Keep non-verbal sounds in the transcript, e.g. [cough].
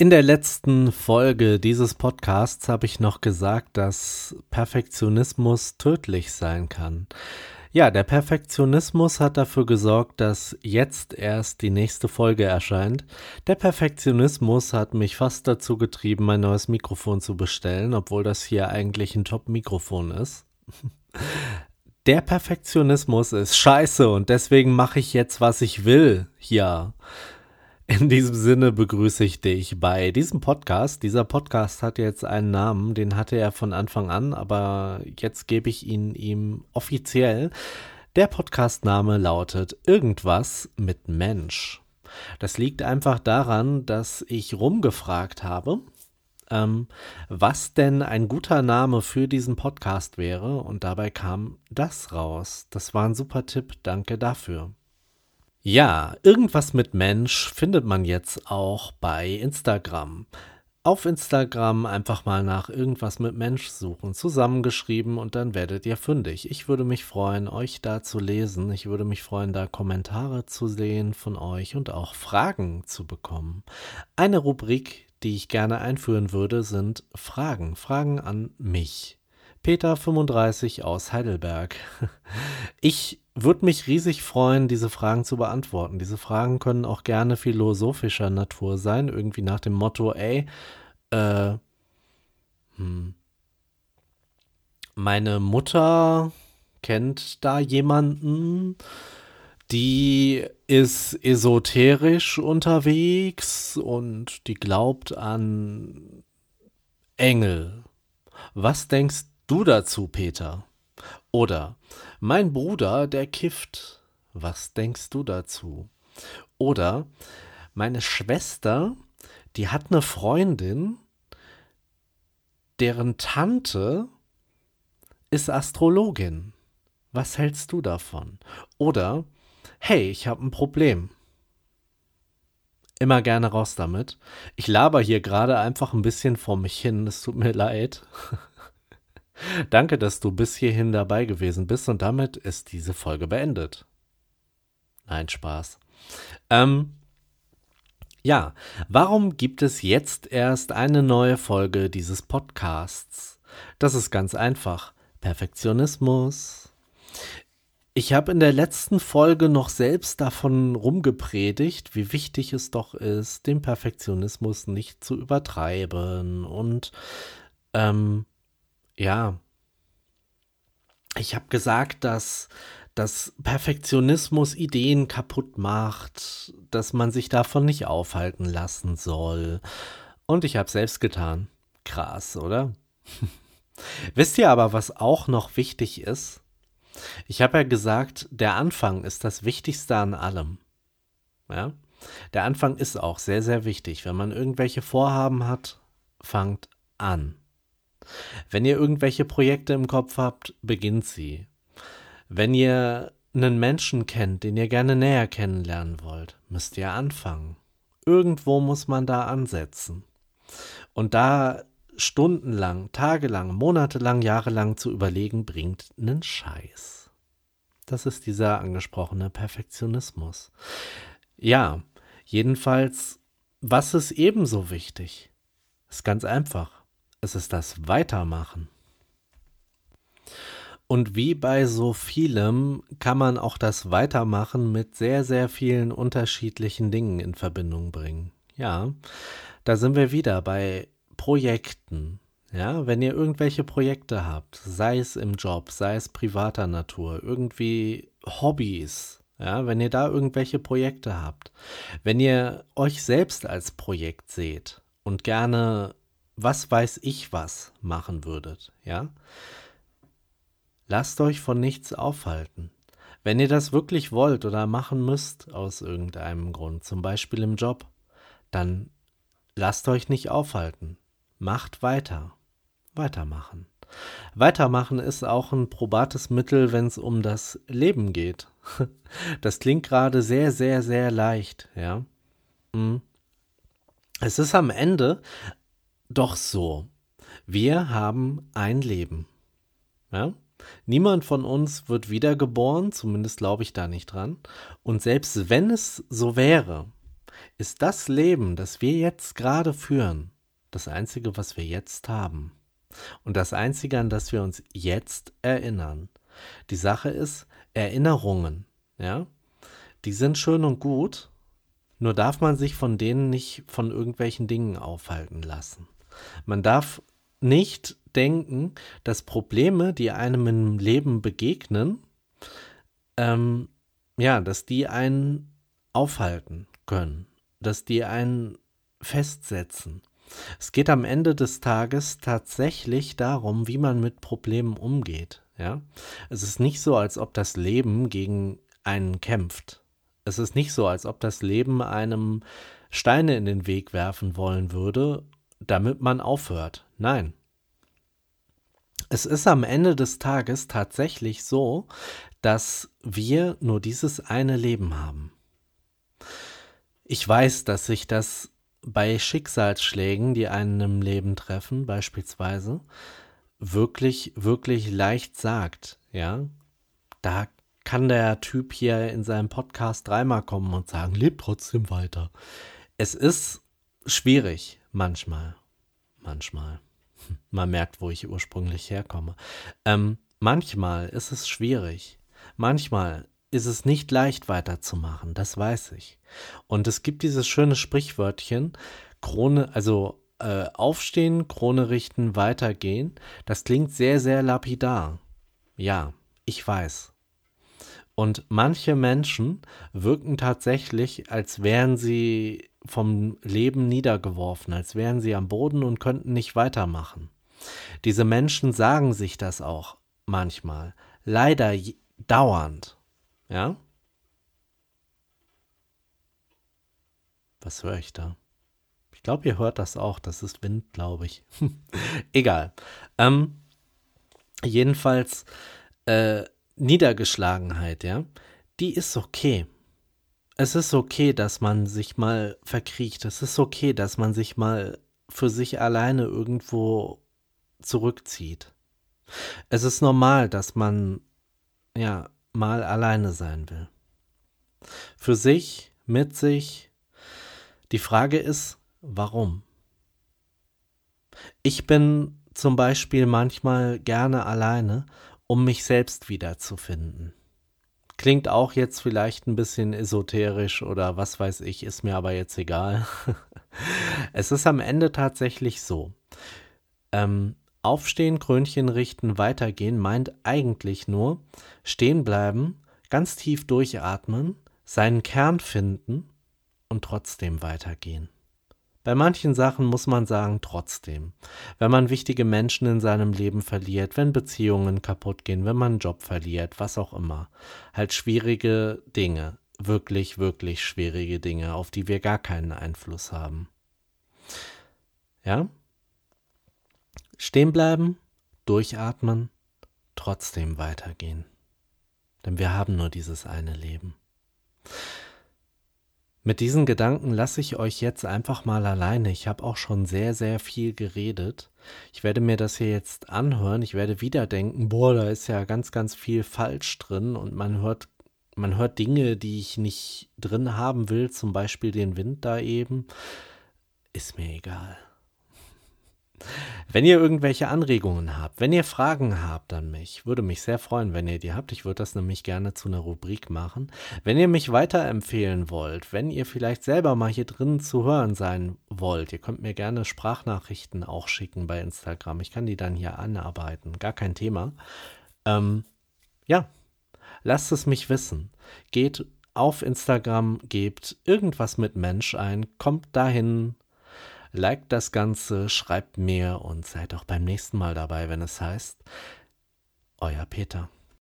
In der letzten Folge dieses Podcasts habe ich noch gesagt, dass Perfektionismus tödlich sein kann. Ja, der Perfektionismus hat dafür gesorgt, dass jetzt erst die nächste Folge erscheint. Der Perfektionismus hat mich fast dazu getrieben, mein neues Mikrofon zu bestellen, obwohl das hier eigentlich ein Top-Mikrofon ist. [laughs] Der Perfektionismus ist scheiße und deswegen mache ich jetzt, was ich will. Ja. In diesem Sinne begrüße ich dich bei diesem Podcast. Dieser Podcast hat jetzt einen Namen, den hatte er von Anfang an, aber jetzt gebe ich ihn ihm offiziell. Der Podcastname lautet Irgendwas mit Mensch. Das liegt einfach daran, dass ich rumgefragt habe, ähm, was denn ein guter Name für diesen Podcast wäre, und dabei kam das raus. Das war ein super Tipp, danke dafür. Ja, irgendwas mit Mensch findet man jetzt auch bei Instagram. Auf Instagram einfach mal nach irgendwas mit Mensch suchen, zusammengeschrieben und dann werdet ihr fündig. Ich würde mich freuen, euch da zu lesen. Ich würde mich freuen, da Kommentare zu sehen von euch und auch Fragen zu bekommen. Eine Rubrik, die ich gerne einführen würde, sind Fragen. Fragen an mich. Peter 35 aus Heidelberg. Ich würde mich riesig freuen, diese Fragen zu beantworten. Diese Fragen können auch gerne philosophischer Natur sein, irgendwie nach dem Motto, ey, äh, hm, meine Mutter kennt da jemanden, die ist esoterisch unterwegs und die glaubt an Engel. Was denkst du dazu, Peter? Oder mein Bruder, der kifft. Was denkst du dazu? Oder meine Schwester, die hat eine Freundin, deren Tante ist Astrologin. Was hältst du davon? Oder, hey, ich habe ein Problem. Immer gerne raus damit. Ich laber hier gerade einfach ein bisschen vor mich hin, es tut mir leid. [laughs] Danke, dass du bis hierhin dabei gewesen bist und damit ist diese Folge beendet. Nein, Spaß. Ähm, ja, warum gibt es jetzt erst eine neue Folge dieses Podcasts? Das ist ganz einfach. Perfektionismus. Ich habe in der letzten Folge noch selbst davon rumgepredigt, wie wichtig es doch ist, den Perfektionismus nicht zu übertreiben und ähm, ja, ich habe gesagt, dass dass Perfektionismus Ideen kaputt macht, dass man sich davon nicht aufhalten lassen soll. Und ich habe selbst getan. Krass, oder? [laughs] Wisst ihr aber, was auch noch wichtig ist? Ich habe ja gesagt, der Anfang ist das Wichtigste an allem. Ja? Der Anfang ist auch sehr, sehr wichtig. Wenn man irgendwelche Vorhaben hat, fangt an. Wenn ihr irgendwelche Projekte im Kopf habt, beginnt sie. Wenn ihr einen Menschen kennt, den ihr gerne näher kennenlernen wollt, müsst ihr anfangen. Irgendwo muss man da ansetzen. Und da stundenlang, tagelang, monatelang, jahrelang zu überlegen, bringt einen Scheiß. Das ist dieser angesprochene Perfektionismus. Ja, jedenfalls, was ist ebenso wichtig? Ist ganz einfach es ist das Weitermachen. Und wie bei so vielem kann man auch das Weitermachen mit sehr, sehr vielen unterschiedlichen Dingen in Verbindung bringen. Ja, da sind wir wieder bei Projekten. Ja, wenn ihr irgendwelche Projekte habt, sei es im Job, sei es privater Natur, irgendwie Hobbys, ja, wenn ihr da irgendwelche Projekte habt, wenn ihr euch selbst als Projekt seht und gerne was weiß ich was machen würdet, ja? Lasst euch von nichts aufhalten. Wenn ihr das wirklich wollt oder machen müsst aus irgendeinem Grund, zum Beispiel im Job, dann lasst euch nicht aufhalten. Macht weiter. Weitermachen. Weitermachen ist auch ein probates Mittel, wenn es um das Leben geht. [laughs] Das klingt gerade sehr, sehr, sehr leicht, ja. Hm. Es ist am Ende doch so. Wir haben ein Leben. Ja? Niemand von uns wird wiedergeboren, zumindest glaube ich da nicht dran. Und selbst wenn es so wäre, ist das Leben, das wir jetzt gerade führen, das Einzige, was wir jetzt haben. Und das Einzige, an das wir uns jetzt erinnern. Die Sache ist, Erinnerungen, ja, die sind schön und gut, nur darf man sich von denen nicht von irgendwelchen Dingen aufhalten lassen. Man darf nicht denken, dass Probleme, die einem im Leben begegnen, ähm, ja, dass die einen aufhalten können, dass die einen festsetzen. Es geht am Ende des Tages tatsächlich darum, wie man mit Problemen umgeht. Ja, es ist nicht so, als ob das Leben gegen einen kämpft. Es ist nicht so, als ob das Leben einem Steine in den Weg werfen wollen würde, damit man aufhört. Nein. Es ist am Ende des Tages tatsächlich so, dass wir nur dieses eine Leben haben. Ich weiß, dass sich das bei Schicksalsschlägen, die einen im Leben treffen, beispielsweise, wirklich, wirklich leicht sagt, ja. Da kann der Typ hier in seinem Podcast dreimal kommen und sagen, leb trotzdem weiter. Es ist schwierig, manchmal. Manchmal. [laughs] Man merkt, wo ich ursprünglich herkomme. Ähm, manchmal ist es schwierig. Manchmal ist es nicht leicht weiterzumachen, das weiß ich. Und es gibt dieses schöne Sprichwörtchen, Krone, also äh, aufstehen, Krone richten, weitergehen. Das klingt sehr, sehr lapidar. Ja, ich weiß. Und manche Menschen wirken tatsächlich, als wären sie vom Leben niedergeworfen, als wären sie am Boden und könnten nicht weitermachen. Diese Menschen sagen sich das auch manchmal, leider dauernd. Ja? Was höre ich da? Ich glaube, ihr hört das auch. Das ist Wind, glaube ich. [laughs] Egal. Ähm, jedenfalls äh, Niedergeschlagenheit, ja, die ist okay. Es ist okay, dass man sich mal verkriecht. Es ist okay, dass man sich mal für sich alleine irgendwo zurückzieht. Es ist normal, dass man ja mal alleine sein will. Für sich, mit sich. Die Frage ist, warum? Ich bin zum Beispiel manchmal gerne alleine, um mich selbst wiederzufinden. Klingt auch jetzt vielleicht ein bisschen esoterisch oder was weiß ich, ist mir aber jetzt egal. [laughs] es ist am Ende tatsächlich so. Ähm, Aufstehen, Krönchen richten, weitergehen meint eigentlich nur stehen bleiben, ganz tief durchatmen, seinen Kern finden und trotzdem weitergehen. Bei manchen Sachen muss man sagen, trotzdem. Wenn man wichtige Menschen in seinem Leben verliert, wenn Beziehungen kaputt gehen, wenn man einen Job verliert, was auch immer. Halt schwierige Dinge. Wirklich, wirklich schwierige Dinge, auf die wir gar keinen Einfluss haben. Ja? Stehen bleiben, durchatmen, trotzdem weitergehen. Denn wir haben nur dieses eine Leben. Mit diesen Gedanken lasse ich euch jetzt einfach mal alleine. Ich habe auch schon sehr, sehr viel geredet. Ich werde mir das hier jetzt anhören. Ich werde wieder denken, boah, da ist ja ganz, ganz viel falsch drin und man hört, man hört Dinge, die ich nicht drin haben will, zum Beispiel den Wind da eben. Ist mir egal. Wenn ihr irgendwelche Anregungen habt, wenn ihr Fragen habt an mich, würde mich sehr freuen, wenn ihr die habt. Ich würde das nämlich gerne zu einer Rubrik machen. Wenn ihr mich weiterempfehlen wollt, wenn ihr vielleicht selber mal hier drin zu hören sein wollt, ihr könnt mir gerne Sprachnachrichten auch schicken bei Instagram. Ich kann die dann hier anarbeiten. Gar kein Thema. Ähm, ja, lasst es mich wissen. Geht auf Instagram, gebt irgendwas mit Mensch ein, kommt dahin, liked das Ganze, schreibt mir und seid auch beim nächsten Mal dabei, wenn es heißt, euer Peter.